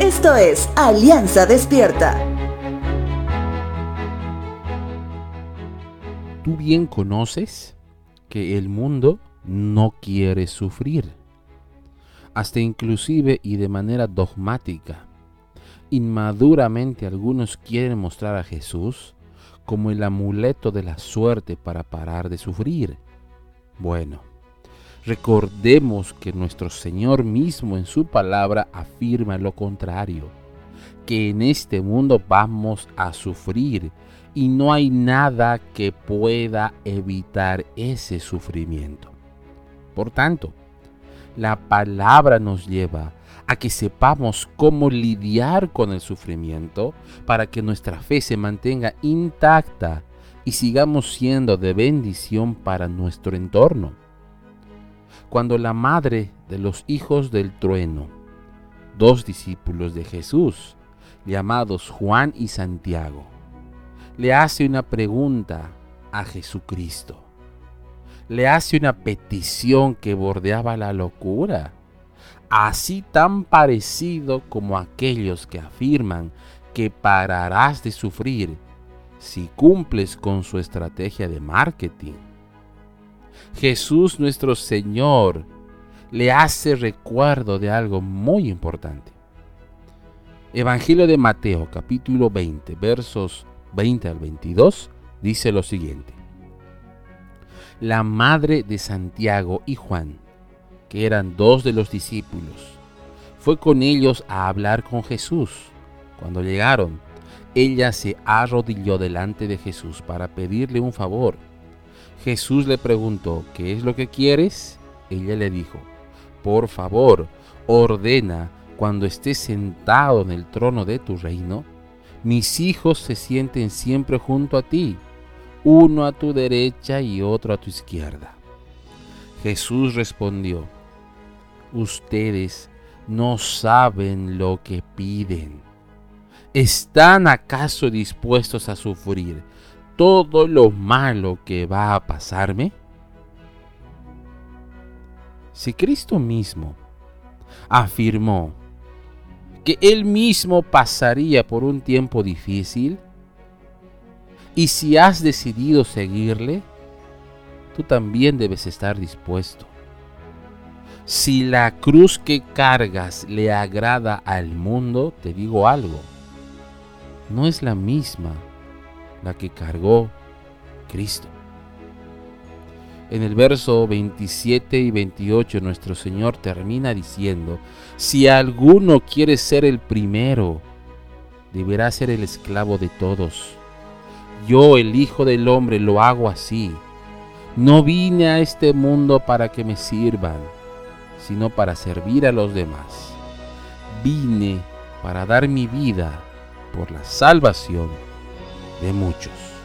Esto es Alianza Despierta. Tú bien conoces que el mundo no quiere sufrir, hasta inclusive y de manera dogmática. Inmaduramente algunos quieren mostrar a Jesús como el amuleto de la suerte para parar de sufrir. Bueno, recordemos que nuestro Señor mismo en su palabra afirma lo contrario, que en este mundo vamos a sufrir y no hay nada que pueda evitar ese sufrimiento. Por tanto, la palabra nos lleva a que sepamos cómo lidiar con el sufrimiento para que nuestra fe se mantenga intacta y sigamos siendo de bendición para nuestro entorno. Cuando la madre de los hijos del trueno, dos discípulos de Jesús, llamados Juan y Santiago, le hace una pregunta a Jesucristo. Le hace una petición que bordeaba la locura, así tan parecido como aquellos que afirman que pararás de sufrir si cumples con su estrategia de marketing. Jesús nuestro Señor le hace recuerdo de algo muy importante. Evangelio de Mateo capítulo 20 versos 20 al 22 dice lo siguiente. La madre de Santiago y Juan, que eran dos de los discípulos, fue con ellos a hablar con Jesús. Cuando llegaron, ella se arrodilló delante de Jesús para pedirle un favor. Jesús le preguntó, ¿qué es lo que quieres? Ella le dijo, por favor, ordena cuando estés sentado en el trono de tu reino, mis hijos se sienten siempre junto a ti, uno a tu derecha y otro a tu izquierda. Jesús respondió, ustedes no saben lo que piden. ¿Están acaso dispuestos a sufrir todo lo malo que va a pasarme? Si Cristo mismo afirmó que él mismo pasaría por un tiempo difícil, y si has decidido seguirle, tú también debes estar dispuesto. Si la cruz que cargas le agrada al mundo, te digo algo, no es la misma la que cargó Cristo. En el verso 27 y 28 nuestro Señor termina diciendo, si alguno quiere ser el primero, deberá ser el esclavo de todos. Yo, el Hijo del Hombre, lo hago así. No vine a este mundo para que me sirvan, sino para servir a los demás. Vine para dar mi vida por la salvación de muchos.